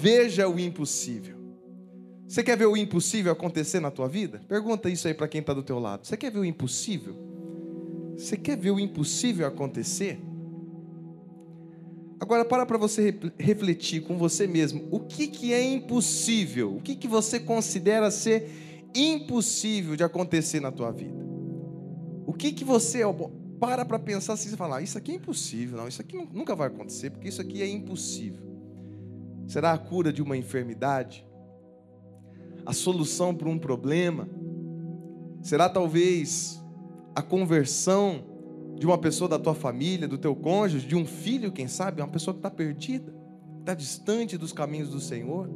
veja o impossível. Você quer ver o impossível acontecer na tua vida? Pergunta isso aí para quem está do teu lado. Você quer ver o impossível? Você quer ver o impossível acontecer? Agora para para você refletir com você mesmo. O que, que é impossível? O que, que você considera ser impossível de acontecer na tua vida? O que, que você para para pensar assim e falar, ah, isso aqui é impossível, não, isso aqui nunca vai acontecer, porque isso aqui é impossível. Será a cura de uma enfermidade? A solução para um problema? Será talvez a conversão de uma pessoa da tua família, do teu cônjuge, de um filho, quem sabe, uma pessoa que está perdida, está distante dos caminhos do Senhor?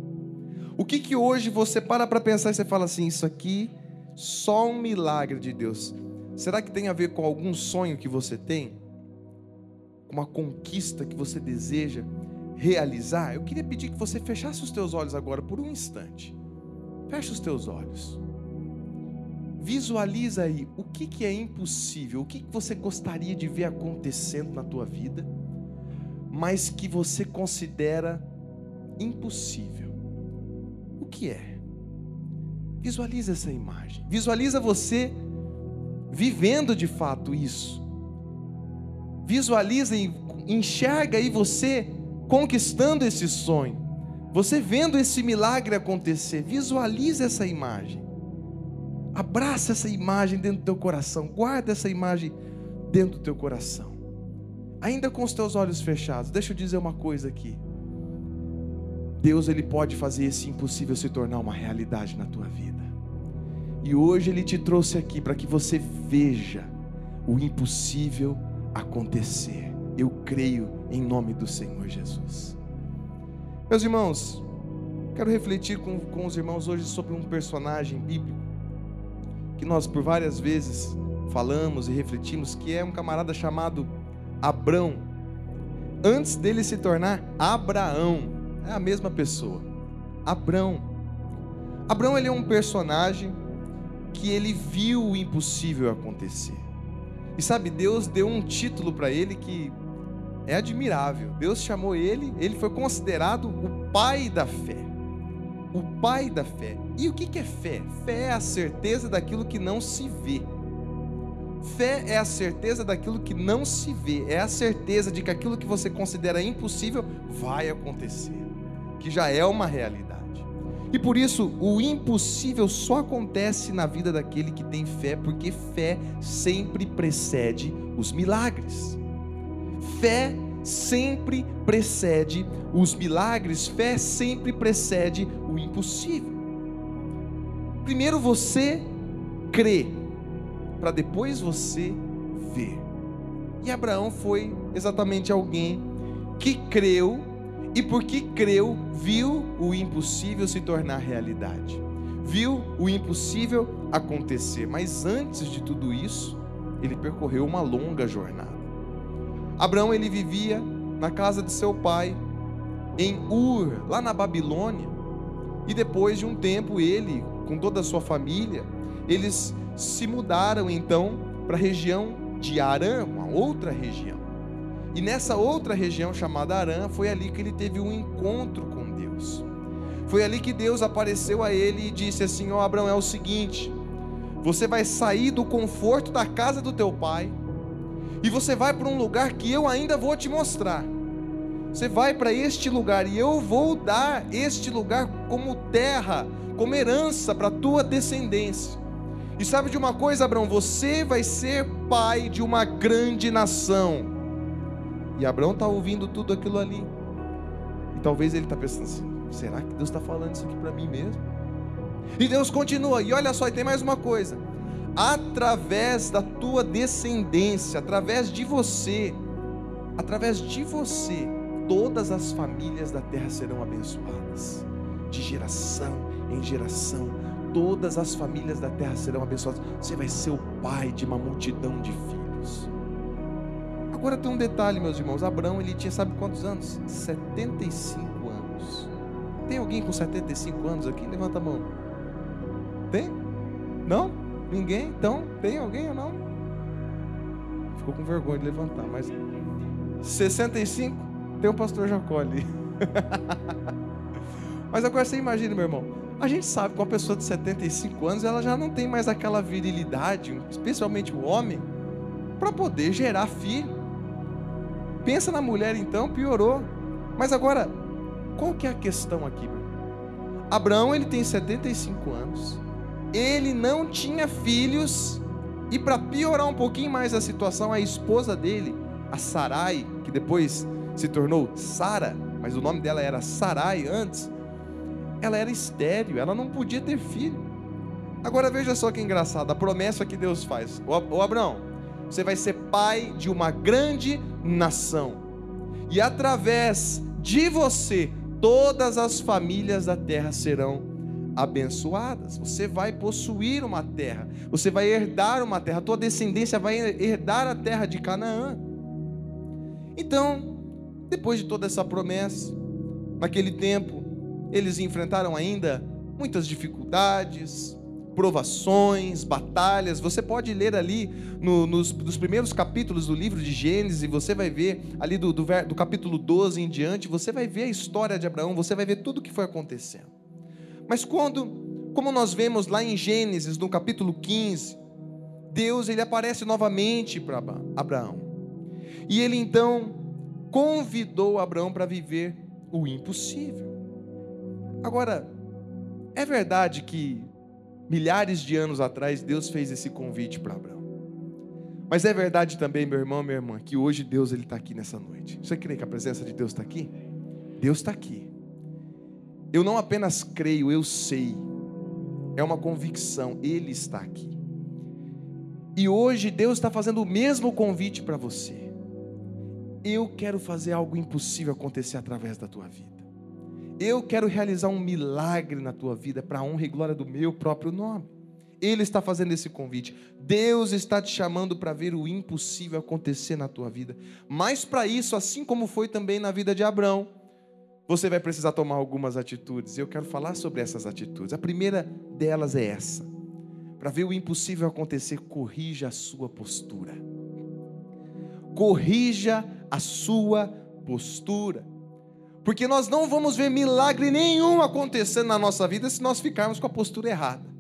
O que que hoje você para para pensar e você fala assim, isso aqui só um milagre de Deus. Será que tem a ver com algum sonho que você tem? Uma conquista que você deseja realizar? Eu queria pedir que você fechasse os teus olhos agora por um instante. Feche os teus olhos. Visualiza aí o que, que é impossível, o que, que você gostaria de ver acontecendo na tua vida, mas que você considera impossível. O que é? Visualiza essa imagem. Visualiza você vivendo de fato isso. Visualiza e enxerga aí você conquistando esse sonho. Você vendo esse milagre acontecer. Visualiza essa imagem. Abraça essa imagem dentro do teu coração. Guarda essa imagem dentro do teu coração. Ainda com os teus olhos fechados. Deixa eu dizer uma coisa aqui. Deus ele pode fazer esse impossível se tornar uma realidade na tua vida. E hoje Ele te trouxe aqui para que você veja o impossível acontecer. Eu creio em nome do Senhor Jesus. Meus irmãos, quero refletir com, com os irmãos hoje sobre um personagem bíblico que nós por várias vezes falamos e refletimos, que é um camarada chamado Abrão. Antes dele se tornar Abraão, é a mesma pessoa. Abrão. Abrão ele é um personagem que ele viu o impossível acontecer. E sabe, Deus deu um título para ele que é admirável. Deus chamou ele, ele foi considerado o pai da fé. O pai da fé. E o que é fé? Fé é a certeza daquilo que não se vê. Fé é a certeza daquilo que não se vê, é a certeza de que aquilo que você considera impossível vai acontecer, que já é uma realidade. E por isso, o impossível só acontece na vida daquele que tem fé, porque fé sempre precede os milagres. Fé sempre precede os milagres, fé sempre precede o impossível. Primeiro você crê, para depois você ver. E Abraão foi exatamente alguém que creu e porque creu, viu o impossível se tornar realidade. Viu o impossível acontecer. Mas antes de tudo isso, ele percorreu uma longa jornada. Abraão ele vivia na casa de seu pai em Ur, lá na Babilônia. E depois de um tempo ele, com toda a sua família, eles se mudaram então para a região de Arã, uma outra região. E nessa outra região chamada Arã, foi ali que ele teve um encontro com Deus. Foi ali que Deus apareceu a ele e disse assim: Ó oh, Abraão, é o seguinte, você vai sair do conforto da casa do teu pai e você vai para um lugar que eu ainda vou te mostrar. Você vai para este lugar e eu vou dar este lugar como terra, como herança para a tua descendência. E sabe de uma coisa, Abraão? Você vai ser pai de uma grande nação. E Abraão está ouvindo tudo aquilo ali. E talvez ele está pensando assim: será que Deus está falando isso aqui para mim mesmo? E Deus continua, e olha só, e tem mais uma coisa: através da tua descendência, através de você, através de você, todas as famílias da terra serão abençoadas, de geração em geração, todas as famílias da terra serão abençoadas. Você vai ser o pai de uma multidão de filhos. Agora tem um detalhe, meus irmãos. Abraão, ele tinha, sabe quantos anos? 75 anos. Tem alguém com 75 anos aqui? Levanta a mão. Tem? Não? Ninguém? Então, tem alguém ou não? Ficou com vergonha de levantar, mas 65? Tem o pastor Jacó ali. Mas agora você imagina, meu irmão, a gente sabe que uma pessoa de 75 anos, ela já não tem mais aquela virilidade, especialmente o homem, para poder gerar filho. Pensa na mulher então, piorou. Mas agora, qual que é a questão aqui? Abraão, ele tem 75 anos. Ele não tinha filhos e para piorar um pouquinho mais a situação, a esposa dele, a Sarai, que depois se tornou Sara, mas o nome dela era Sarai antes, ela era estéril, ela não podia ter filho. Agora veja só que engraçado, a promessa que Deus faz. Ô Abraão, você vai ser pai de uma grande nação. E através de você, todas as famílias da terra serão abençoadas. Você vai possuir uma terra, você vai herdar uma terra, a tua descendência vai herdar a terra de Canaã. Então, depois de toda essa promessa, naquele tempo, eles enfrentaram ainda muitas dificuldades, provações, batalhas. Você pode ler ali no, nos, nos, primeiros capítulos do livro de Gênesis, você vai ver ali do, do, do capítulo 12 em diante, você vai ver a história de Abraão, você vai ver tudo o que foi acontecendo. Mas quando, como nós vemos lá em Gênesis, no capítulo 15, Deus ele aparece novamente para Abraão. E ele então convidou Abraão para viver o impossível. Agora, é verdade que milhares de anos atrás Deus fez esse convite para Abraão. Mas é verdade também, meu irmão, minha irmã, que hoje Deus ele está aqui nessa noite. Você crê que a presença de Deus está aqui? Deus está aqui. Eu não apenas creio, eu sei. É uma convicção, Ele está aqui. E hoje Deus está fazendo o mesmo convite para você. Eu quero fazer algo impossível acontecer através da tua vida. Eu quero realizar um milagre na tua vida para a honra e glória do meu próprio nome. Ele está fazendo esse convite. Deus está te chamando para ver o impossível acontecer na tua vida. Mas para isso, assim como foi também na vida de Abraão, você vai precisar tomar algumas atitudes. Eu quero falar sobre essas atitudes. A primeira delas é essa: para ver o impossível acontecer, corrija a sua postura. Corrija a sua postura. Porque nós não vamos ver milagre nenhum acontecendo na nossa vida se nós ficarmos com a postura errada.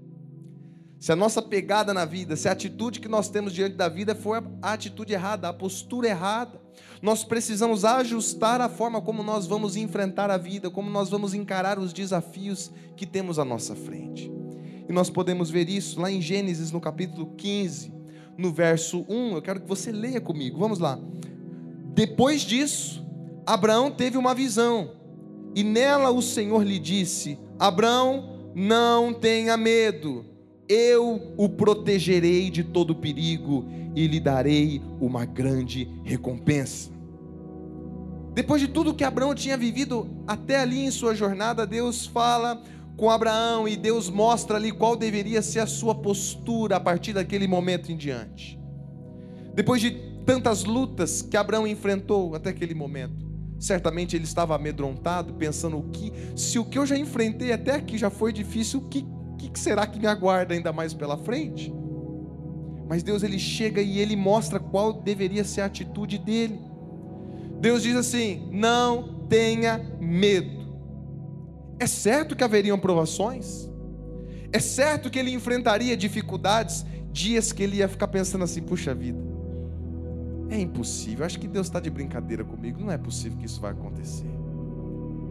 Se a nossa pegada na vida, se a atitude que nós temos diante da vida for a atitude errada, a postura errada, nós precisamos ajustar a forma como nós vamos enfrentar a vida, como nós vamos encarar os desafios que temos à nossa frente. E nós podemos ver isso lá em Gênesis, no capítulo 15, no verso 1. Eu quero que você leia comigo. Vamos lá. Depois disso, Abraão teve uma visão, e nela o Senhor lhe disse: Abraão, não tenha medo, eu o protegerei de todo perigo e lhe darei uma grande recompensa. Depois de tudo que Abraão tinha vivido até ali em sua jornada, Deus fala com Abraão e Deus mostra ali qual deveria ser a sua postura a partir daquele momento em diante. Depois de tantas lutas que Abraão enfrentou até aquele momento, Certamente ele estava amedrontado, pensando o que, se o que eu já enfrentei até aqui já foi difícil, o que, que será que me aguarda ainda mais pela frente? Mas Deus ele chega e ele mostra qual deveria ser a atitude dele. Deus diz assim: não tenha medo. É certo que haveriam provações, é certo que ele enfrentaria dificuldades, dias que ele ia ficar pensando assim: puxa vida, é impossível. Acho que Deus está de brincadeira comigo. Não é possível que isso vai acontecer.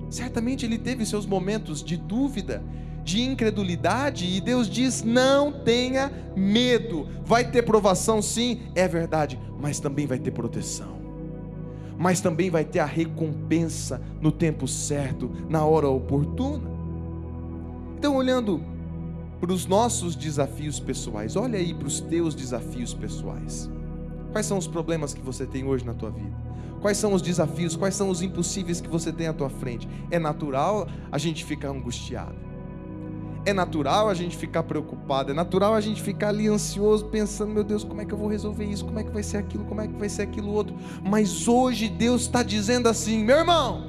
Certamente ele teve seus momentos de dúvida, de incredulidade, e Deus diz: não tenha medo. Vai ter provação, sim, é verdade, mas também vai ter proteção. Mas também vai ter a recompensa no tempo certo, na hora oportuna. Então, olhando para os nossos desafios pessoais, olha aí para os teus desafios pessoais. Quais são os problemas que você tem hoje na tua vida? Quais são os desafios? Quais são os impossíveis que você tem à tua frente? É natural a gente ficar angustiado. É natural a gente ficar preocupado, é natural a gente ficar ali ansioso, pensando, meu Deus, como é que eu vou resolver isso? Como é que vai ser aquilo? Como é que vai ser aquilo outro? Mas hoje Deus está dizendo assim, meu irmão,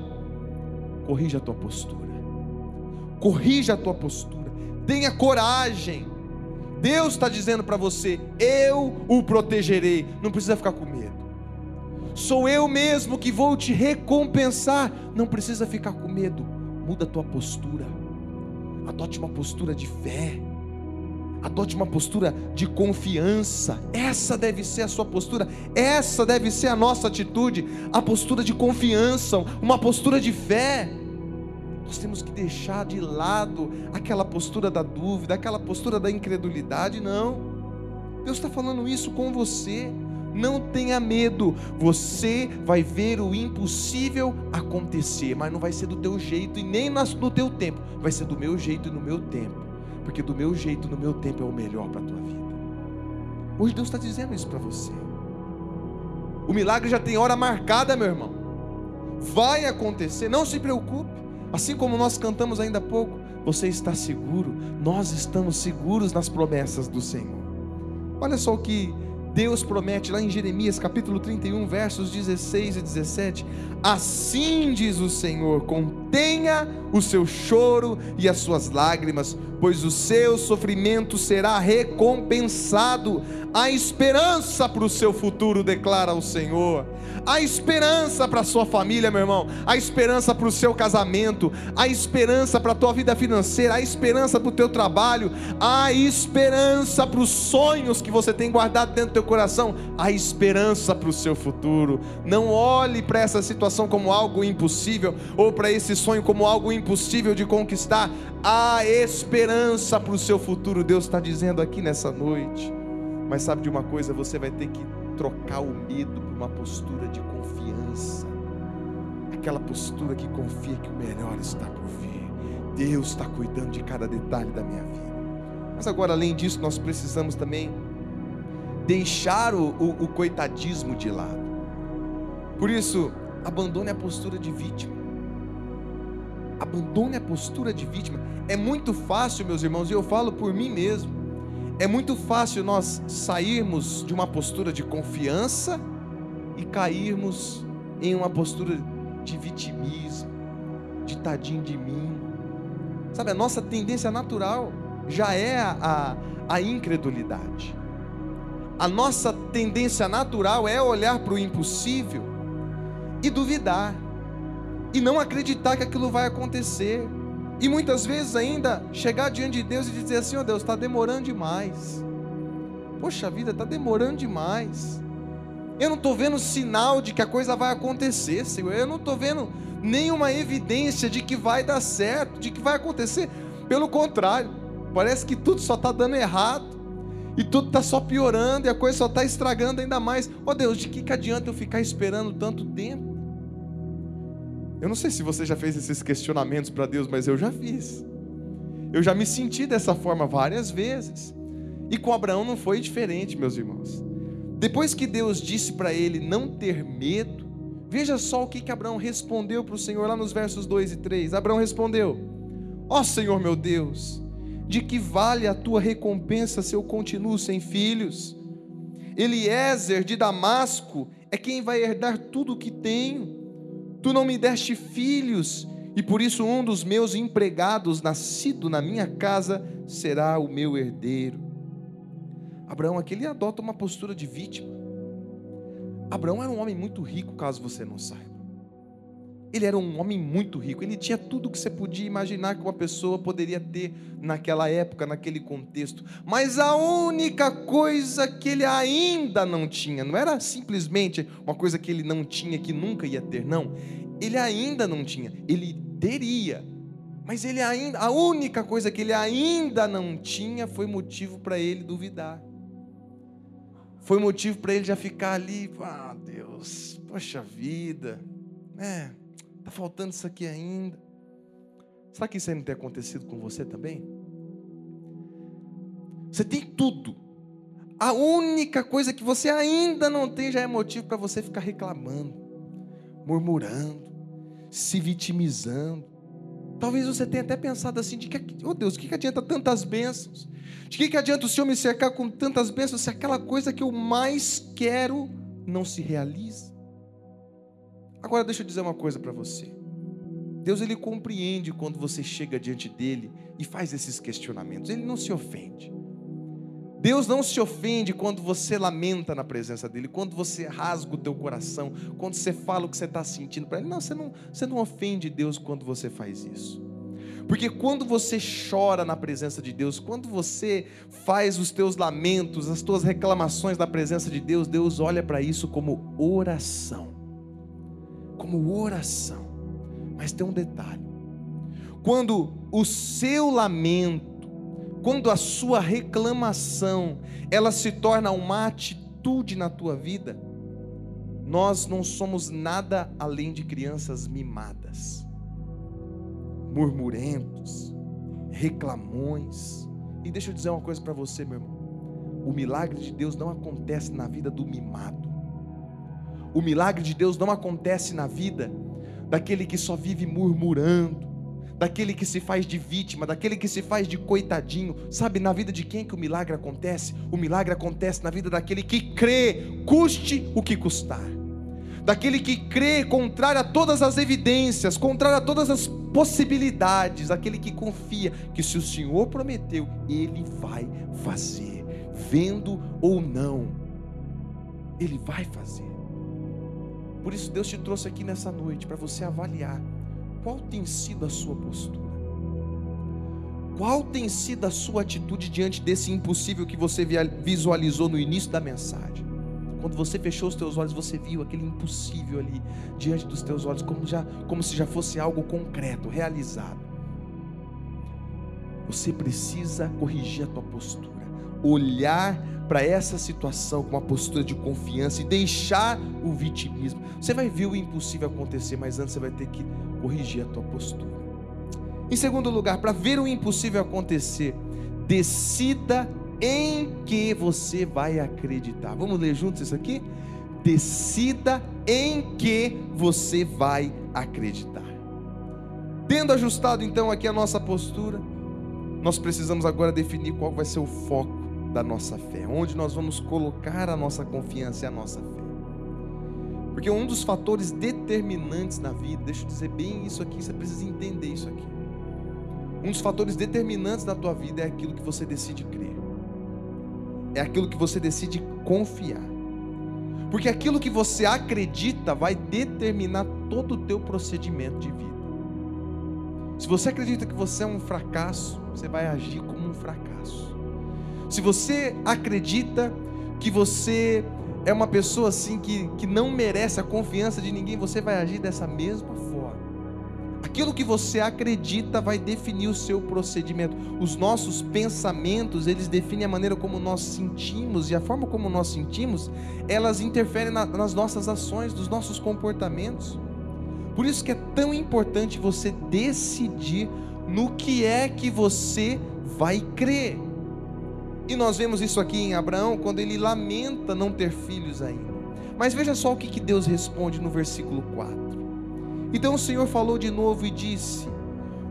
corrija a tua postura. Corrija a tua postura. Tenha coragem Deus está dizendo para você: eu o protegerei. Não precisa ficar com medo. Sou eu mesmo que vou te recompensar. Não precisa ficar com medo. muda a tua postura. Adote uma postura de fé. Adote uma postura de confiança. Essa deve ser a sua postura. Essa deve ser a nossa atitude. A postura de confiança, uma postura de fé. Nós temos que deixar de lado aquela postura da dúvida, aquela postura da incredulidade. Não. Deus está falando isso com você. Não tenha medo. Você vai ver o impossível acontecer, mas não vai ser do teu jeito e nem no teu tempo. Vai ser do meu jeito e no meu tempo. Porque do meu jeito e no meu tempo é o melhor para a tua vida. Hoje Deus está dizendo isso para você. O milagre já tem hora marcada, meu irmão. Vai acontecer, não se preocupe. Assim como nós cantamos ainda há pouco, você está seguro, nós estamos seguros nas promessas do Senhor. Olha só o que Deus promete lá em Jeremias capítulo 31, versos 16 e 17: Assim diz o Senhor: contenha o seu choro e as suas lágrimas, pois o seu sofrimento será recompensado. Há esperança para o seu futuro, declara o Senhor. Há esperança para a sua família, meu irmão. Há esperança para o seu casamento. Há esperança para a tua vida financeira. Há esperança para o teu trabalho. Há esperança para os sonhos que você tem guardado dentro do teu coração. Há esperança para o seu futuro. Não olhe para essa situação como algo impossível ou para esse sonho como algo impossível de conquistar. Há esperança para o seu futuro. Deus está dizendo aqui nessa noite. Mas sabe de uma coisa? Você vai ter que trocar o medo por uma postura de confiança. Aquela postura que confia que o melhor está por vir. Deus está cuidando de cada detalhe da minha vida. Mas agora, além disso, nós precisamos também deixar o, o, o coitadismo de lado. Por isso, abandone a postura de vítima. Abandone a postura de vítima. É muito fácil, meus irmãos, e eu falo por mim mesmo é muito fácil nós sairmos de uma postura de confiança e cairmos em uma postura de vitimismo, de tadinho de mim. Sabe, a nossa tendência natural já é a, a, a incredulidade. A nossa tendência natural é olhar para o impossível e duvidar, e não acreditar que aquilo vai acontecer. E muitas vezes ainda chegar diante de Deus e dizer assim: ó oh Deus, está demorando demais. Poxa vida, está demorando demais. Eu não estou vendo sinal de que a coisa vai acontecer, Senhor. Eu não estou vendo nenhuma evidência de que vai dar certo, de que vai acontecer. Pelo contrário, parece que tudo só está dando errado. E tudo está só piorando e a coisa só está estragando ainda mais. Ó oh Deus, de que, que adianta eu ficar esperando tanto tempo? Eu não sei se você já fez esses questionamentos para Deus, mas eu já fiz. Eu já me senti dessa forma várias vezes. E com Abraão não foi diferente, meus irmãos. Depois que Deus disse para ele não ter medo, veja só o que, que Abraão respondeu para o Senhor lá nos versos 2 e 3. Abraão respondeu: Ó oh, Senhor meu Deus, de que vale a tua recompensa se eu continuo sem filhos? Eliezer de Damasco é quem vai herdar tudo o que tenho. Tu não me deste filhos, e por isso um dos meus empregados, nascido na minha casa, será o meu herdeiro. Abraão aqui ele adota uma postura de vítima. Abraão era um homem muito rico, caso você não saiba. Ele era um homem muito rico, ele tinha tudo que você podia imaginar que uma pessoa poderia ter naquela época, naquele contexto. Mas a única coisa que ele ainda não tinha, não era simplesmente uma coisa que ele não tinha, que nunca ia ter, não. Ele ainda não tinha, ele teria. Mas ele ainda, a única coisa que ele ainda não tinha foi motivo para ele duvidar. Foi motivo para ele já ficar ali, ah, Deus, poxa vida, é Está faltando isso aqui ainda. Será que isso aí não tem acontecido com você também? Você tem tudo. A única coisa que você ainda não tem já é motivo para você ficar reclamando, murmurando, se vitimizando. Talvez você tenha até pensado assim: de que, oh Deus, o que, adianta tantas bênçãos? De que, que adianta o Senhor me cercar com tantas bênçãos se aquela coisa que eu mais quero não se realiza? Agora deixa eu dizer uma coisa para você. Deus ele compreende quando você chega diante dele e faz esses questionamentos. Ele não se ofende. Deus não se ofende quando você lamenta na presença dele, quando você rasga o teu coração, quando você fala o que você está sentindo para ele. Não você, não, você não ofende Deus quando você faz isso. Porque quando você chora na presença de Deus, quando você faz os teus lamentos, as tuas reclamações na presença de Deus, Deus olha para isso como oração. Como oração. Mas tem um detalhe. Quando o seu lamento quando a sua reclamação ela se torna uma atitude na tua vida, nós não somos nada além de crianças mimadas, murmurentos, reclamões. E deixa eu dizer uma coisa para você, meu irmão. O milagre de Deus não acontece na vida do mimado. O milagre de Deus não acontece na vida daquele que só vive murmurando, daquele que se faz de vítima, daquele que se faz de coitadinho. Sabe, na vida de quem que o milagre acontece? O milagre acontece na vida daquele que crê, custe o que custar. Daquele que crê contrário a todas as evidências, contrário a todas as possibilidades, aquele que confia que se o Senhor prometeu, ele vai fazer, vendo ou não, ele vai fazer. Por isso Deus te trouxe aqui nessa noite para você avaliar qual tem sido a sua postura? Qual tem sido a sua atitude diante desse impossível que você visualizou no início da mensagem? Quando você fechou os teus olhos, você viu aquele impossível ali diante dos teus olhos, como, já, como se já fosse algo concreto, realizado. Você precisa corrigir a tua postura, olhar para essa situação com uma postura de confiança e deixar o vitimismo. Você vai ver o impossível acontecer, mas antes você vai ter que corrigir a tua postura. Em segundo lugar, para ver o impossível acontecer, decida em que você vai acreditar. Vamos ler juntos isso aqui? Decida em que você vai acreditar. Tendo ajustado então aqui a nossa postura, nós precisamos agora definir qual vai ser o foco da nossa fé, onde nós vamos colocar a nossa confiança e a nossa fé. Porque um dos fatores determinantes na vida, deixa eu dizer bem isso aqui, você precisa entender isso aqui. Um dos fatores determinantes da tua vida é aquilo que você decide crer. É aquilo que você decide confiar. Porque aquilo que você acredita vai determinar todo o teu procedimento de vida. Se você acredita que você é um fracasso, você vai agir como um fracasso. Se você acredita que você é uma pessoa assim que, que não merece a confiança de ninguém, você vai agir dessa mesma forma. Aquilo que você acredita vai definir o seu procedimento. Os nossos pensamentos, eles definem a maneira como nós sentimos e a forma como nós sentimos, elas interferem na, nas nossas ações, nos nossos comportamentos. Por isso que é tão importante você decidir no que é que você vai crer. E nós vemos isso aqui em Abraão, quando ele lamenta não ter filhos ainda. Mas veja só o que Deus responde no versículo 4. Então o Senhor falou de novo e disse: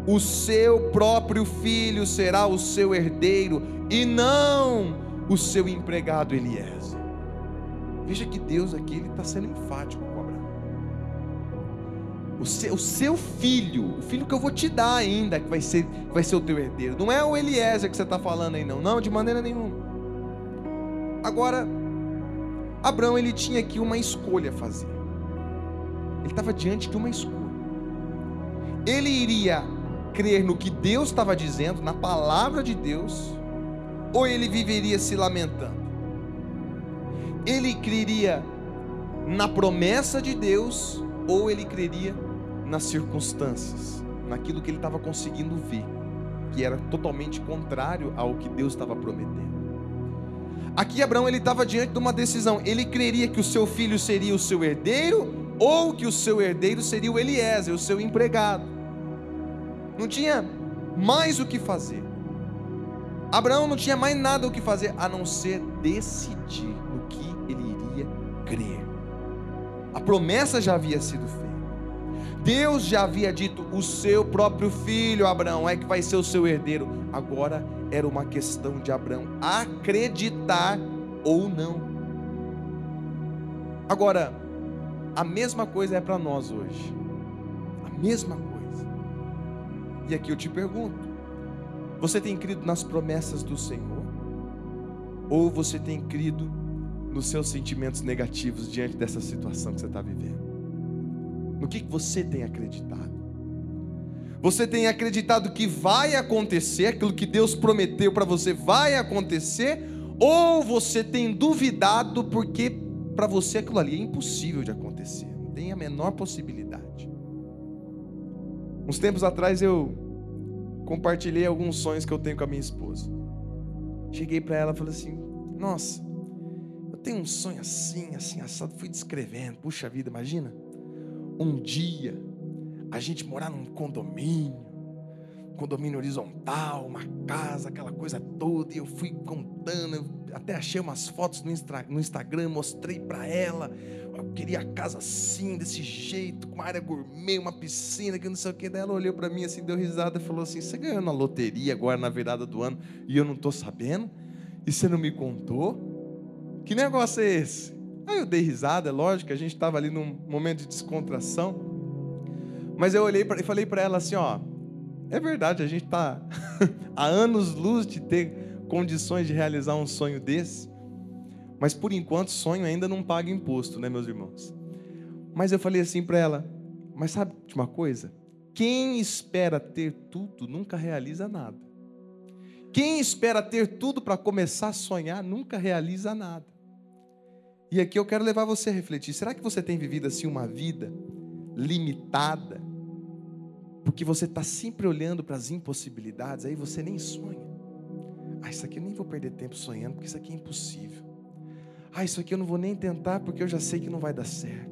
O seu próprio filho será o seu herdeiro, e não o seu empregado Eliezer. Veja que Deus aqui está sendo enfático o seu, o seu, filho, o filho que eu vou te dar ainda, que vai ser, vai ser o teu herdeiro. Não é o Eliezer que você está falando aí, não. Não, de maneira nenhuma. Agora, Abraão ele tinha aqui uma escolha a fazer. Ele estava diante de uma escolha. Ele iria crer no que Deus estava dizendo, na palavra de Deus, ou ele viveria se lamentando? Ele creria na promessa de Deus, ou ele creria nas circunstâncias, naquilo que ele estava conseguindo ver, que era totalmente contrário ao que Deus estava prometendo. Aqui Abraão ele estava diante de uma decisão. Ele creria que o seu filho seria o seu herdeiro ou que o seu herdeiro seria o Eliezer, o seu empregado. Não tinha mais o que fazer. Abraão não tinha mais nada o que fazer a não ser decidir no que ele iria crer. A promessa já havia sido feita. Deus já havia dito: o seu próprio filho, Abraão, é que vai ser o seu herdeiro. Agora era uma questão de Abraão acreditar ou não. Agora, a mesma coisa é para nós hoje. A mesma coisa. E aqui eu te pergunto: você tem crido nas promessas do Senhor? ou você tem crido nos seus sentimentos negativos diante dessa situação que você está vivendo? No que você tem acreditado? Você tem acreditado que vai acontecer, aquilo que Deus prometeu para você vai acontecer, ou você tem duvidado porque para você aquilo ali é impossível de acontecer, não tem a menor possibilidade. Uns tempos atrás eu compartilhei alguns sonhos que eu tenho com a minha esposa. Cheguei para ela e falei assim: Nossa, eu tenho um sonho assim, assim, assado. Fui descrevendo. Puxa vida, imagina. Um dia a gente morar num condomínio, condomínio horizontal, uma casa, aquela coisa toda, e eu fui contando, eu até achei umas fotos no, Instagram, mostrei para ela, eu queria a casa assim, desse jeito, com uma área gourmet, uma piscina, que não sei o que, daí ela olhou para mim assim, deu risada e falou assim, você ganhou na loteria agora na virada do ano, e eu não estou sabendo? E você não me contou? Que negócio é esse? Aí eu dei risada, é lógico, a gente estava ali num momento de descontração, mas eu olhei e falei para ela assim, ó, é verdade, a gente está há anos luz de ter condições de realizar um sonho desse, mas por enquanto sonho ainda não paga imposto, né, meus irmãos? Mas eu falei assim para ela, mas sabe de uma coisa? Quem espera ter tudo nunca realiza nada. Quem espera ter tudo para começar a sonhar nunca realiza nada. E aqui eu quero levar você a refletir: será que você tem vivido assim uma vida limitada, porque você está sempre olhando para as impossibilidades, aí você nem sonha. Ah, isso aqui eu nem vou perder tempo sonhando, porque isso aqui é impossível. Ah, isso aqui eu não vou nem tentar, porque eu já sei que não vai dar certo.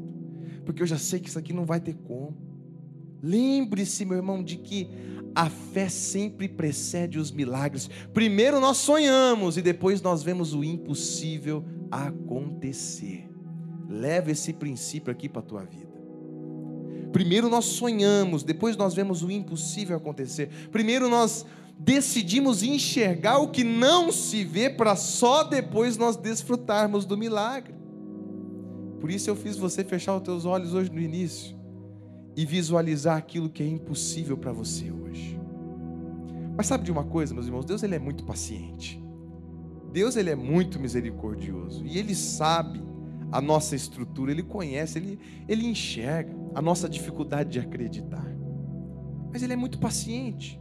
Porque eu já sei que isso aqui não vai ter como. Lembre-se, meu irmão, de que a fé sempre precede os milagres. Primeiro nós sonhamos e depois nós vemos o impossível acontecer. Leve esse princípio aqui para a tua vida. Primeiro nós sonhamos, depois nós vemos o impossível acontecer. Primeiro nós decidimos enxergar o que não se vê para só depois nós desfrutarmos do milagre. Por isso eu fiz você fechar os teus olhos hoje no início e visualizar aquilo que é impossível para você hoje. Mas sabe de uma coisa, meus irmãos? Deus ele é muito paciente. Deus ele é muito misericordioso e ele sabe a nossa estrutura, Ele conhece, Ele, Ele enxerga a nossa dificuldade de acreditar. Mas Ele é muito paciente.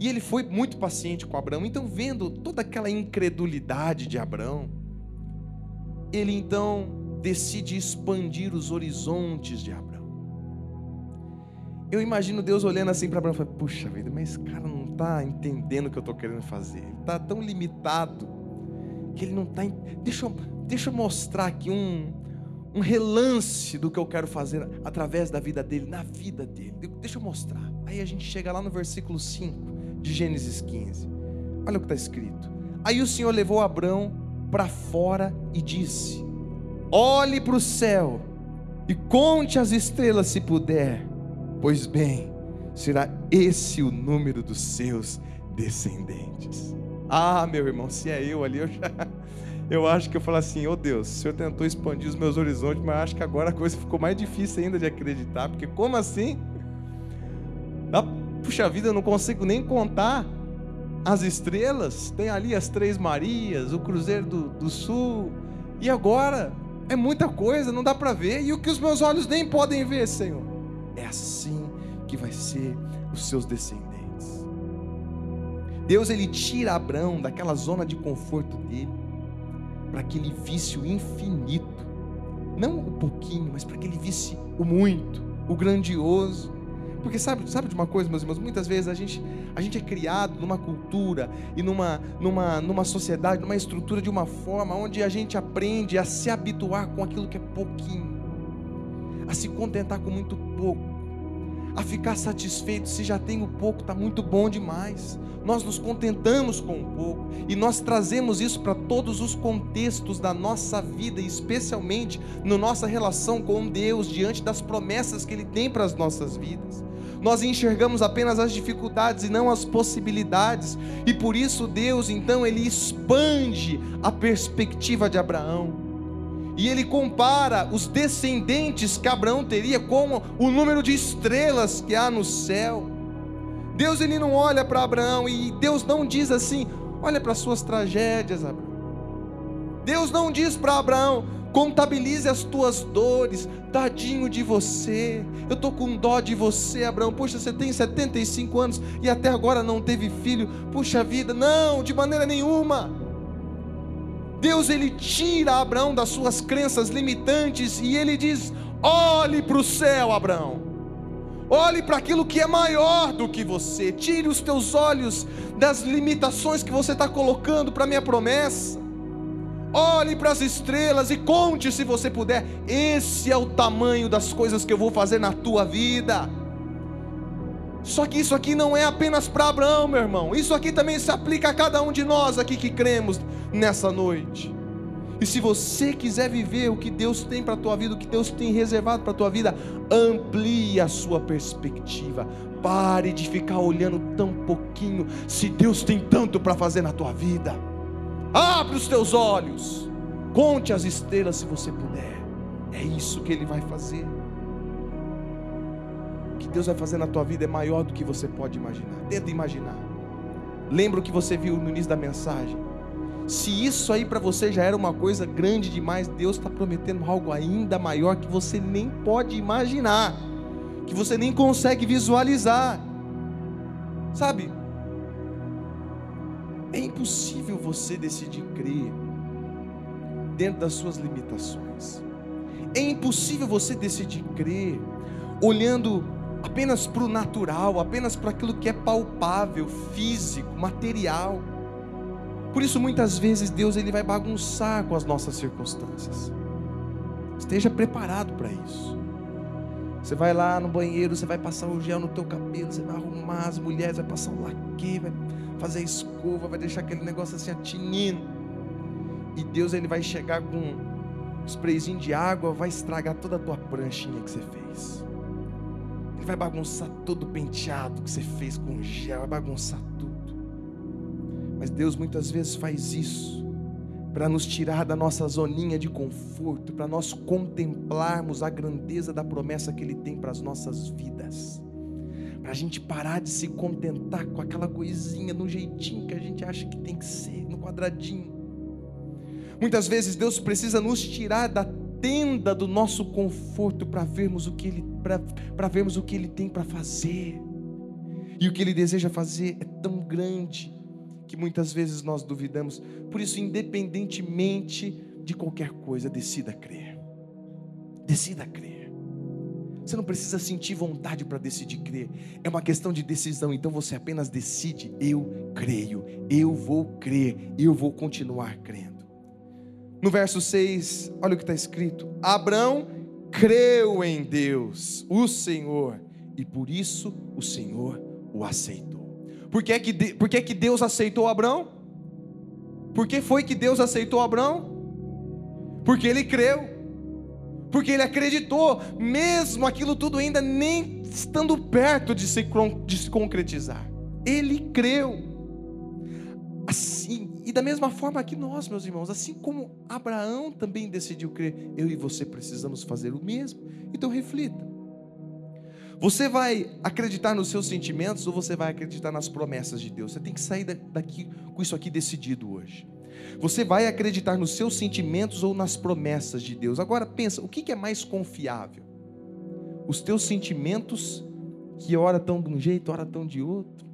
E Ele foi muito paciente com Abraão. Então, vendo toda aquela incredulidade de Abraão, Ele então decide expandir os horizontes de Abraão. Eu imagino Deus olhando assim para Abraão e falando: Puxa vida, mas esse cara não está entendendo o que eu estou querendo fazer. Ele está tão limitado que ele não está. Deixa Deixa eu mostrar aqui um, um relance do que eu quero fazer através da vida dele, na vida dele. Deixa eu mostrar. Aí a gente chega lá no versículo 5 de Gênesis 15. Olha o que está escrito. Aí o Senhor levou Abrão para fora e disse: Olhe para o céu e conte as estrelas se puder, pois bem, será esse o número dos seus descendentes. Ah, meu irmão, se é eu ali, eu já eu acho que eu falo assim, oh Deus, o Senhor tentou expandir os meus horizontes, mas acho que agora a coisa ficou mais difícil ainda de acreditar, porque como assim? Ah, puxa vida, eu não consigo nem contar as estrelas, tem ali as Três Marias, o Cruzeiro do, do Sul, e agora é muita coisa, não dá para ver, e o que os meus olhos nem podem ver, Senhor. É assim que vai ser os seus descendentes. Deus ele tira Abraão daquela zona de conforto dele para que ele visse o infinito, não o pouquinho, mas para que ele visse o muito, o grandioso. Porque sabe, sabe de uma coisa, meus irmãos? Muitas vezes a gente, a gente é criado numa cultura e numa, numa, numa sociedade, numa estrutura de uma forma onde a gente aprende a se habituar com aquilo que é pouquinho, a se contentar com muito pouco a ficar satisfeito. Se já tem o pouco, está muito bom demais. Nós nos contentamos com o pouco e nós trazemos isso para todos os contextos da nossa vida, especialmente na nossa relação com Deus, diante das promessas que Ele tem para as nossas vidas. Nós enxergamos apenas as dificuldades e não as possibilidades, e por isso Deus então ele expande a perspectiva de Abraão e ele compara os descendentes que Abraão teria com o número de estrelas que há no céu. Deus ele não olha para Abraão e Deus não diz assim: olha para as suas tragédias, Abraão. Deus não diz para Abraão: contabilize as tuas dores, tadinho de você, eu estou com dó de você, Abraão. Puxa, você tem 75 anos e até agora não teve filho, puxa vida, não, de maneira nenhuma. Deus ele tira Abraão das suas crenças limitantes e ele diz: olhe para o céu, Abraão. Olhe para aquilo que é maior do que você. Tire os teus olhos das limitações que você está colocando para minha promessa. Olhe para as estrelas e conte se você puder. Esse é o tamanho das coisas que eu vou fazer na tua vida. Só que isso aqui não é apenas para Abraão, meu irmão. Isso aqui também se aplica a cada um de nós aqui que cremos nessa noite. E se você quiser viver o que Deus tem para a tua vida, o que Deus tem reservado para a tua vida, amplie a sua perspectiva. Pare de ficar olhando tão pouquinho, se Deus tem tanto para fazer na tua vida. Abre os teus olhos, conte as estrelas se você puder. É isso que Ele vai fazer. O que Deus vai fazer na tua vida é maior do que você pode imaginar. Tenta imaginar. Lembra o que você viu no início da mensagem? Se isso aí para você já era uma coisa grande demais, Deus está prometendo algo ainda maior que você nem pode imaginar, que você nem consegue visualizar. Sabe? É impossível você decidir crer dentro das suas limitações. É impossível você decidir crer olhando apenas para o natural, apenas para aquilo que é palpável, físico, material. Por isso muitas vezes Deus ele vai bagunçar com as nossas circunstâncias. Esteja preparado para isso. Você vai lá no banheiro, você vai passar o gel no teu cabelo, você vai arrumar as mulheres, vai passar o laque, vai fazer a escova, vai deixar aquele negócio assim atinindo. E Deus ele vai chegar com um sprayzinho de água, vai estragar toda a tua pranchinha que você fez. Ele vai bagunçar todo o penteado que você fez com gel, vai bagunçar tudo. Mas Deus muitas vezes faz isso para nos tirar da nossa zoninha de conforto, para nós contemplarmos a grandeza da promessa que Ele tem para as nossas vidas, para a gente parar de se contentar com aquela coisinha, no jeitinho que a gente acha que tem que ser, no quadradinho. Muitas vezes Deus precisa nos tirar da tenda do nosso conforto para vermos o que Ele para vermos o que Ele tem para fazer. E o que Ele deseja fazer é tão grande que muitas vezes nós duvidamos. Por isso, independentemente de qualquer coisa, decida crer. Decida crer. Você não precisa sentir vontade para decidir crer. É uma questão de decisão. Então você apenas decide: eu creio, eu vou crer, eu vou continuar crendo. No verso 6, olha o que está escrito: Abraão creu em Deus, o Senhor, e por isso o Senhor o aceitou. Por que, é que, por que, é que Deus aceitou Abraão? Por que foi que Deus aceitou Abraão? Porque ele creu, porque ele acreditou, mesmo aquilo tudo ainda nem estando perto de se, de se concretizar. Ele creu. Assim, e da mesma forma que nós, meus irmãos, assim como Abraão também decidiu crer, eu e você precisamos fazer o mesmo. Então reflita. Você vai acreditar nos seus sentimentos ou você vai acreditar nas promessas de Deus? Você tem que sair daqui com isso aqui decidido hoje. Você vai acreditar nos seus sentimentos ou nas promessas de Deus? Agora pensa, o que é mais confiável? Os teus sentimentos, que ora estão de um jeito, ora estão de outro?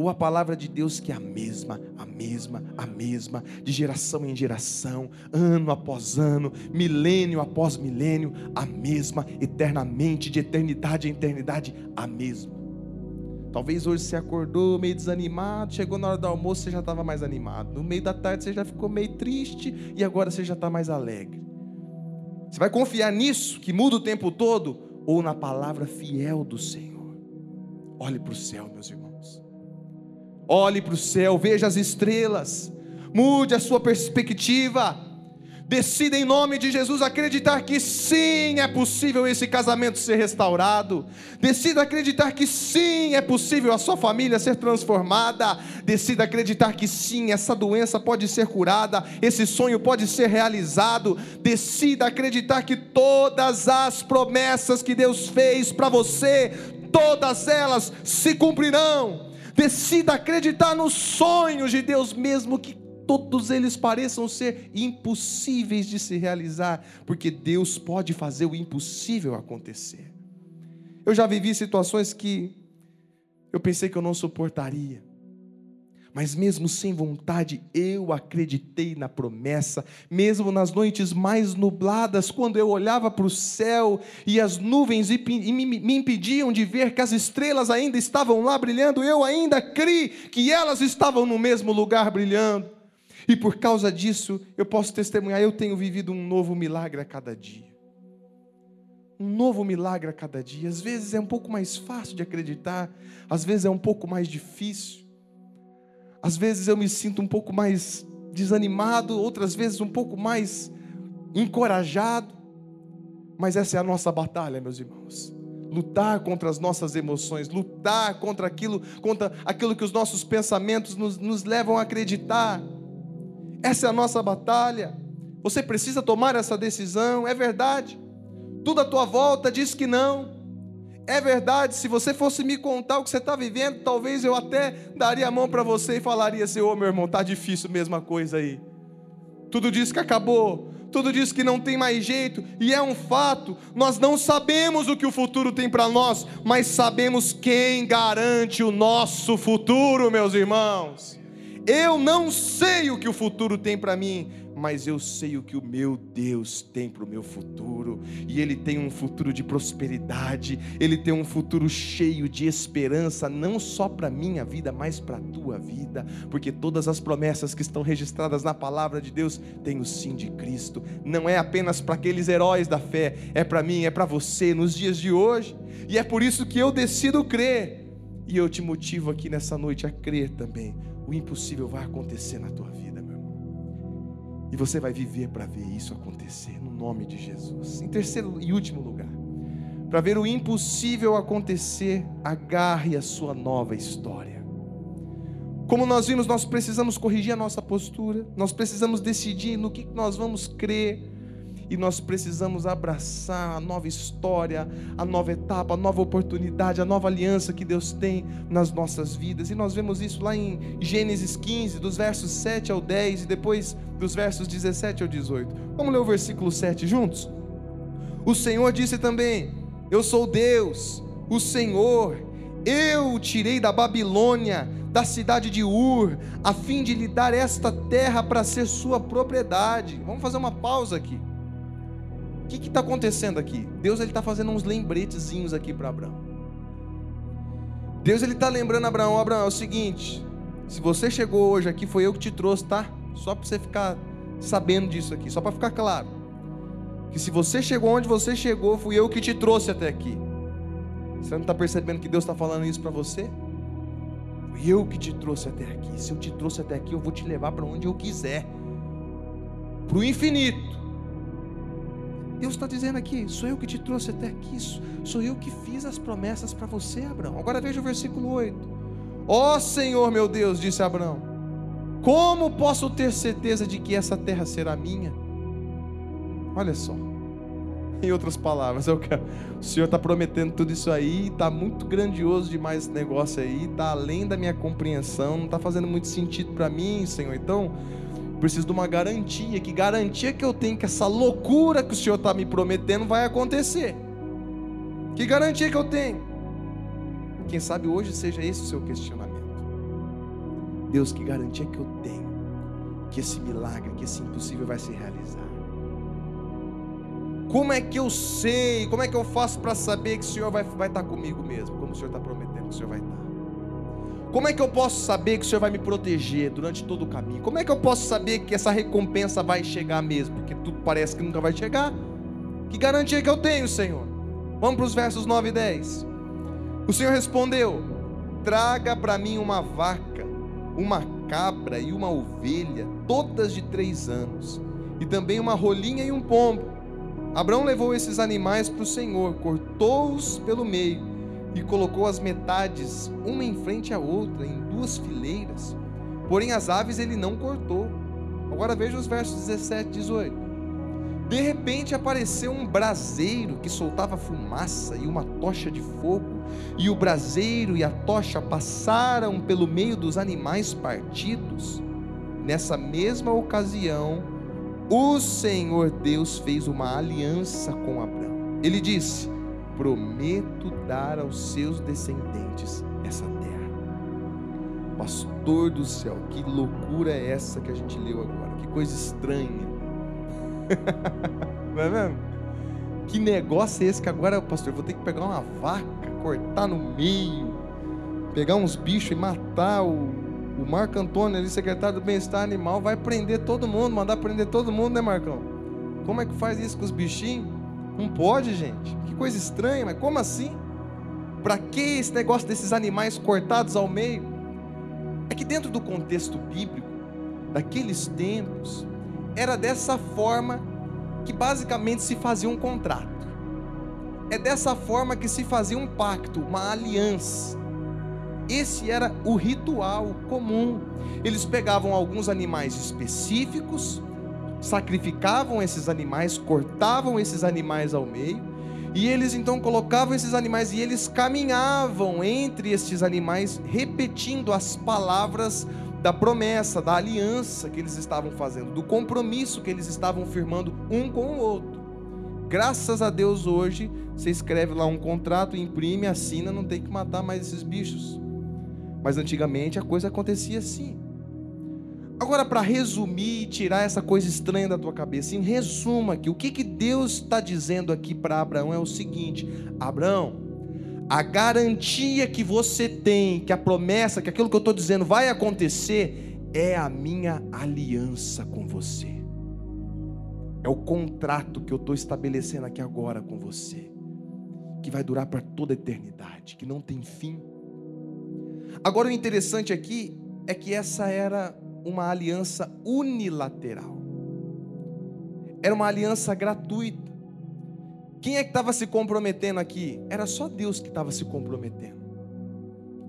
Ou a palavra de Deus que é a mesma, a mesma, a mesma, de geração em geração, ano após ano, milênio após milênio, a mesma, eternamente, de eternidade em eternidade, a mesma. Talvez hoje você acordou meio desanimado, chegou na hora do almoço você já estava mais animado, no meio da tarde você já ficou meio triste e agora você já está mais alegre. Você vai confiar nisso que muda o tempo todo ou na palavra fiel do Senhor? Olhe para o céu, meus irmãos. Olhe para o céu, veja as estrelas, mude a sua perspectiva. Decida em nome de Jesus acreditar que sim é possível esse casamento ser restaurado. Decida acreditar que sim é possível a sua família ser transformada. Decida acreditar que sim, essa doença pode ser curada, esse sonho pode ser realizado. Decida acreditar que todas as promessas que Deus fez para você, todas elas se cumprirão. Decida acreditar nos sonhos de Deus, mesmo que todos eles pareçam ser impossíveis de se realizar, porque Deus pode fazer o impossível acontecer. Eu já vivi situações que eu pensei que eu não suportaria. Mas mesmo sem vontade, eu acreditei na promessa, mesmo nas noites mais nubladas, quando eu olhava para o céu e as nuvens me impediam de ver que as estrelas ainda estavam lá brilhando, eu ainda criei que elas estavam no mesmo lugar brilhando. E por causa disso, eu posso testemunhar, eu tenho vivido um novo milagre a cada dia. Um novo milagre a cada dia. Às vezes é um pouco mais fácil de acreditar, às vezes é um pouco mais difícil. Às vezes eu me sinto um pouco mais desanimado, outras vezes um pouco mais encorajado. Mas essa é a nossa batalha, meus irmãos. Lutar contra as nossas emoções, lutar contra aquilo, contra aquilo que os nossos pensamentos nos, nos levam a acreditar. Essa é a nossa batalha. Você precisa tomar essa decisão, é verdade. Tudo à tua volta diz que não. É verdade, se você fosse me contar o que você está vivendo, talvez eu até daria a mão para você e falaria assim: Ô oh, meu irmão, tá difícil mesma coisa aí. Tudo diz que acabou, tudo diz que não tem mais jeito, e é um fato, nós não sabemos o que o futuro tem para nós, mas sabemos quem garante o nosso futuro, meus irmãos. Eu não sei o que o futuro tem para mim, mas eu sei o que o meu Deus tem para o meu futuro, e Ele tem um futuro de prosperidade, Ele tem um futuro cheio de esperança, não só para a minha vida, mas para a tua vida, porque todas as promessas que estão registradas na palavra de Deus têm o sim de Cristo, não é apenas para aqueles heróis da fé, é para mim, é para você nos dias de hoje, e é por isso que eu decido crer, e eu te motivo aqui nessa noite a crer também, o impossível vai acontecer na tua vida. E você vai viver para ver isso acontecer, no nome de Jesus. Em terceiro e último lugar, para ver o impossível acontecer, agarre a sua nova história. Como nós vimos, nós precisamos corrigir a nossa postura, nós precisamos decidir no que nós vamos crer, e nós precisamos abraçar a nova história, a nova etapa, a nova oportunidade, a nova aliança que Deus tem nas nossas vidas. E nós vemos isso lá em Gênesis 15, dos versos 7 ao 10 e depois dos versos 17 ao 18. Vamos ler o versículo 7 juntos? O Senhor disse também: Eu sou Deus, o Senhor, eu o tirei da Babilônia, da cidade de Ur, a fim de lhe dar esta terra para ser sua propriedade. Vamos fazer uma pausa aqui que está acontecendo aqui? Deus ele está fazendo uns lembretezinhos aqui para Abraão. Deus ele está lembrando Abraão, Abraão, é o seguinte: se você chegou hoje aqui, foi eu que te trouxe, tá? Só para você ficar sabendo disso aqui, só para ficar claro. Que se você chegou onde você chegou, fui eu que te trouxe até aqui. Você não está percebendo que Deus está falando isso para você? Fui eu que te trouxe até aqui. Se eu te trouxe até aqui, eu vou te levar para onde eu quiser para o infinito. Deus está dizendo aqui: sou eu que te trouxe até aqui, sou eu que fiz as promessas para você, Abraão. Agora veja o versículo 8: Ó oh, Senhor meu Deus, disse Abraão, como posso ter certeza de que essa terra será minha? Olha só, em outras palavras, eu quero, o Senhor está prometendo tudo isso aí, está muito grandioso demais esse negócio aí, está além da minha compreensão, não está fazendo muito sentido para mim, Senhor. Então, preciso de uma garantia. Que garantia que eu tenho que essa loucura que o Senhor está me prometendo vai acontecer? Que garantia que eu tenho? Quem sabe hoje seja esse o seu questionamento. Deus, que garantia que eu tenho que esse milagre, que esse impossível vai se realizar? Como é que eu sei? Como é que eu faço para saber que o Senhor vai, vai estar comigo mesmo? Como o Senhor está prometendo que o Senhor vai estar? Como é que eu posso saber que o Senhor vai me proteger durante todo o caminho? Como é que eu posso saber que essa recompensa vai chegar mesmo? Porque tudo parece que nunca vai chegar. Que garantia que eu tenho, Senhor? Vamos para os versos 9 e 10. O Senhor respondeu: Traga para mim uma vaca, uma cabra e uma ovelha, todas de três anos, e também uma rolinha e um pombo. Abraão levou esses animais para o Senhor, cortou-os pelo meio e colocou as metades, uma em frente à outra, em duas fileiras. Porém, as aves ele não cortou. Agora veja os versos 17 e 18. De repente apareceu um braseiro que soltava fumaça e uma tocha de fogo, e o braseiro e a tocha passaram pelo meio dos animais partidos. nessa mesma ocasião, o Senhor Deus fez uma aliança com Abraão. Ele disse: Prometo dar aos seus descendentes essa terra. Pastor do céu, que loucura é essa que a gente leu agora? Que coisa estranha. Não é mesmo? Que negócio é esse que agora, pastor, eu vou ter que pegar uma vaca, cortar no meio, pegar uns bichos e matar o, o Marco Antônio, ali, secretário do Bem-Estar Animal, vai prender todo mundo, mandar prender todo mundo, né, Marcão? Como é que faz isso com os bichinhos? Não pode, gente. Que coisa estranha, mas como assim? Para que esse negócio desses animais cortados ao meio? É que dentro do contexto bíblico, daqueles tempos, era dessa forma que basicamente se fazia um contrato. É dessa forma que se fazia um pacto, uma aliança. Esse era o ritual comum. Eles pegavam alguns animais específicos, sacrificavam esses animais, cortavam esses animais ao meio, e eles então colocavam esses animais e eles caminhavam entre estes animais, repetindo as palavras da promessa, da aliança que eles estavam fazendo, do compromisso que eles estavam firmando um com o outro. Graças a Deus hoje, você escreve lá um contrato, imprime, assina, não tem que matar mais esses bichos. Mas antigamente a coisa acontecia assim. Agora, para resumir e tirar essa coisa estranha da tua cabeça, em resumo aqui, o que, que Deus está dizendo aqui para Abraão é o seguinte: Abraão, a garantia que você tem, que a promessa, que aquilo que eu estou dizendo vai acontecer, é a minha aliança com você. É o contrato que eu estou estabelecendo aqui agora com você, que vai durar para toda a eternidade, que não tem fim. Agora o interessante aqui é que essa era uma aliança unilateral. Era uma aliança gratuita. Quem é que estava se comprometendo aqui? Era só Deus que estava se comprometendo.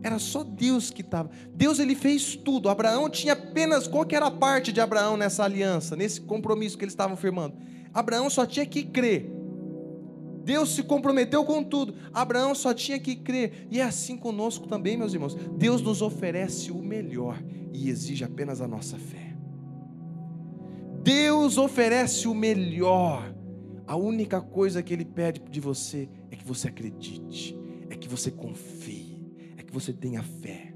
Era só Deus que estava. Deus ele fez tudo. Abraão tinha apenas qual que era a parte de Abraão nessa aliança, nesse compromisso que eles estavam firmando. Abraão só tinha que crer. Deus se comprometeu com tudo. Abraão só tinha que crer. E é assim conosco também, meus irmãos. Deus nos oferece o melhor e exige apenas a nossa fé. Deus oferece o melhor a única coisa que ele pede de você é que você acredite, é que você confie, é que você tenha fé.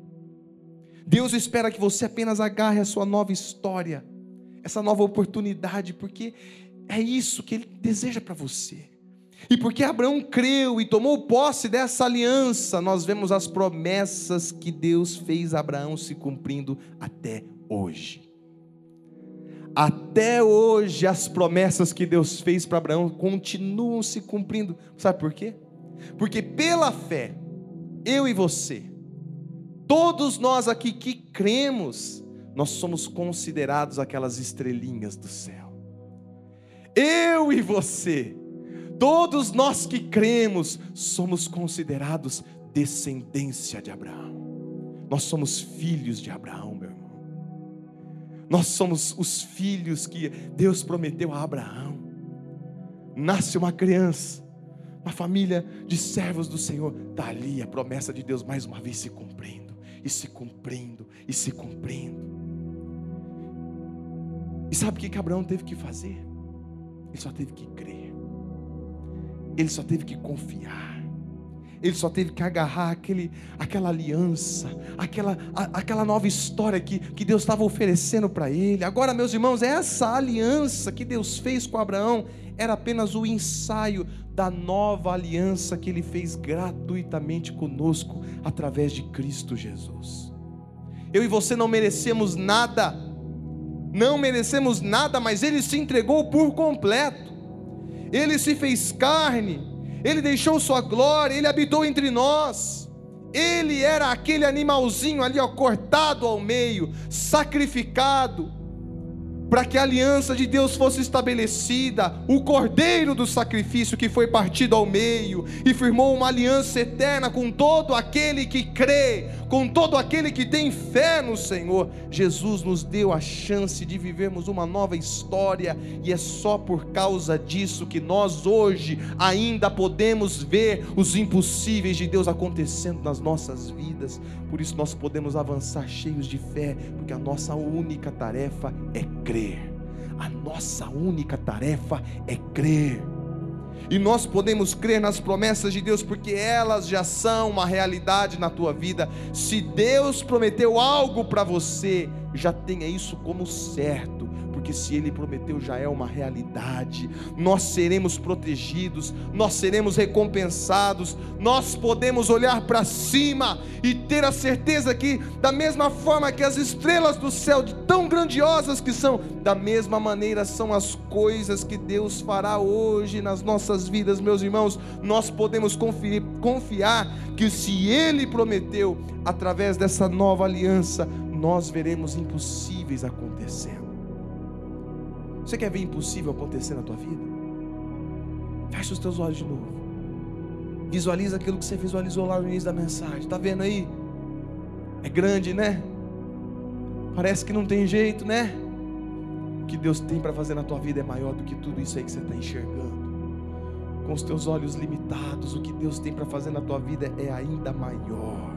Deus espera que você apenas agarre a sua nova história, essa nova oportunidade, porque é isso que ele deseja para você. E porque Abraão creu e tomou posse dessa aliança, nós vemos as promessas que Deus fez a Abraão se cumprindo até hoje. Até hoje as promessas que Deus fez para Abraão continuam se cumprindo. Sabe por quê? Porque pela fé, eu e você, todos nós aqui que cremos, nós somos considerados aquelas estrelinhas do céu. Eu e você, todos nós que cremos, somos considerados descendência de Abraão. Nós somos filhos de Abraão, meu irmão. Nós somos os filhos que Deus prometeu a Abraão. Nasce uma criança, uma família de servos do Senhor, está ali a promessa de Deus mais uma vez se cumprindo, e se cumprindo, e se cumprindo. E sabe o que, que Abraão teve que fazer? Ele só teve que crer, ele só teve que confiar. Ele só teve que agarrar aquele, aquela aliança, aquela, a, aquela nova história que, que Deus estava oferecendo para ele. Agora, meus irmãos, essa aliança que Deus fez com Abraão era apenas o ensaio da nova aliança que ele fez gratuitamente conosco através de Cristo Jesus. Eu e você não merecemos nada, não merecemos nada, mas ele se entregou por completo, ele se fez carne ele deixou sua glória, ele habitou entre nós. Ele era aquele animalzinho ali, ó, cortado ao meio, sacrificado, para que a aliança de Deus fosse estabelecida, o cordeiro do sacrifício que foi partido ao meio e firmou uma aliança eterna com todo aquele que crê, com todo aquele que tem fé no Senhor. Jesus nos deu a chance de vivermos uma nova história, e é só por causa disso que nós hoje ainda podemos ver os impossíveis de Deus acontecendo nas nossas vidas. Por isso nós podemos avançar cheios de fé, porque a nossa única tarefa é crer. A nossa única tarefa é crer. E nós podemos crer nas promessas de Deus porque elas já são uma realidade na tua vida. Se Deus prometeu algo para você, já tenha isso como certo porque se Ele prometeu já é uma realidade. Nós seremos protegidos, nós seremos recompensados, nós podemos olhar para cima e ter a certeza que, da mesma forma que as estrelas do céu, tão grandiosas que são, da mesma maneira são as coisas que Deus fará hoje nas nossas vidas, meus irmãos. Nós podemos confiar, confiar que se Ele prometeu, através dessa nova aliança, nós veremos impossíveis acontecendo. Você quer ver impossível acontecer na tua vida? Fecha os teus olhos de novo. Visualiza aquilo que você visualizou lá no início da mensagem. Está vendo aí? É grande, né? Parece que não tem jeito, né? O que Deus tem para fazer na tua vida é maior do que tudo isso aí que você está enxergando. Com os teus olhos limitados, o que Deus tem para fazer na tua vida é ainda maior.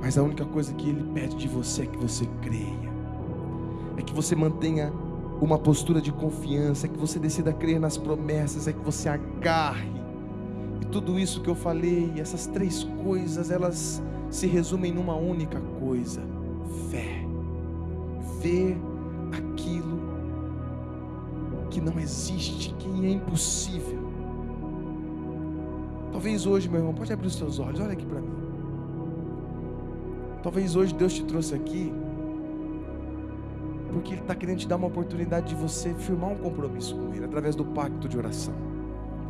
Mas a única coisa que Ele pede de você é que você creia é que você mantenha uma postura de confiança, é que você decida crer nas promessas, é que você agarre. E tudo isso que eu falei, essas três coisas, elas se resumem numa única coisa: fé. Ver aquilo que não existe, que é impossível. Talvez hoje, meu irmão, pode abrir os seus olhos, olha aqui para mim. Talvez hoje Deus te trouxe aqui porque Ele está querendo te dar uma oportunidade de você firmar um compromisso com Ele através do pacto de oração.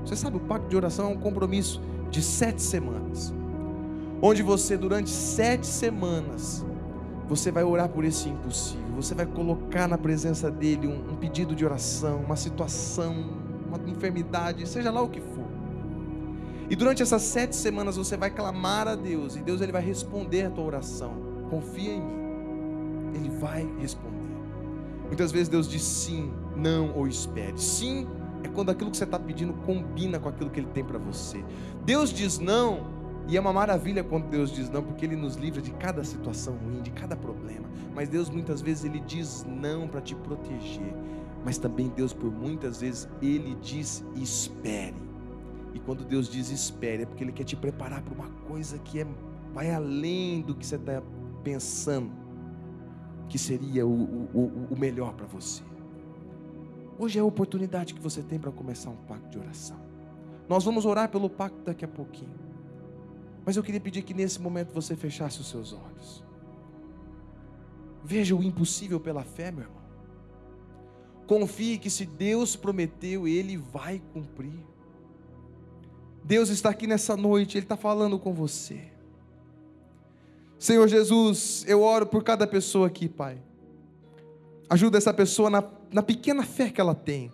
Você sabe, o pacto de oração é um compromisso de sete semanas, onde você, durante sete semanas, você vai orar por esse impossível, você vai colocar na presença dEle um, um pedido de oração, uma situação, uma enfermidade, seja lá o que for. E durante essas sete semanas você vai clamar a Deus, e Deus ele vai responder a tua oração. Confia em mim, Ele vai responder. Muitas vezes Deus diz sim, não ou espere. Sim é quando aquilo que você está pedindo combina com aquilo que Ele tem para você. Deus diz não, e é uma maravilha quando Deus diz não, porque Ele nos livra de cada situação ruim, de cada problema. Mas Deus muitas vezes Ele diz não para te proteger. Mas também Deus, por muitas vezes, Ele diz espere. E quando Deus diz espere, é porque Ele quer te preparar para uma coisa que é, vai além do que você está pensando que seria o, o, o melhor para você. Hoje é a oportunidade que você tem para começar um pacto de oração. Nós vamos orar pelo pacto daqui a pouquinho. Mas eu queria pedir que nesse momento você fechasse os seus olhos. Veja o impossível pela fé, meu irmão. Confie que se Deus prometeu, Ele vai cumprir. Deus está aqui nessa noite, Ele está falando com você. Senhor Jesus, eu oro por cada pessoa aqui, Pai. Ajuda essa pessoa na, na pequena fé que ela tem.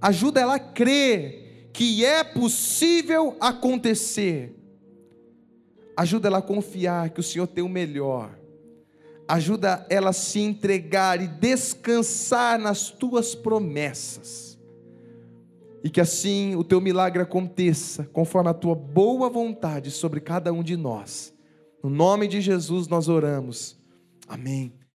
Ajuda ela a crer que é possível acontecer. Ajuda ela a confiar que o Senhor tem o melhor. Ajuda ela a se entregar e descansar nas tuas promessas. E que assim o teu milagre aconteça, conforme a tua boa vontade sobre cada um de nós no nome de Jesus nós oramos. Amém.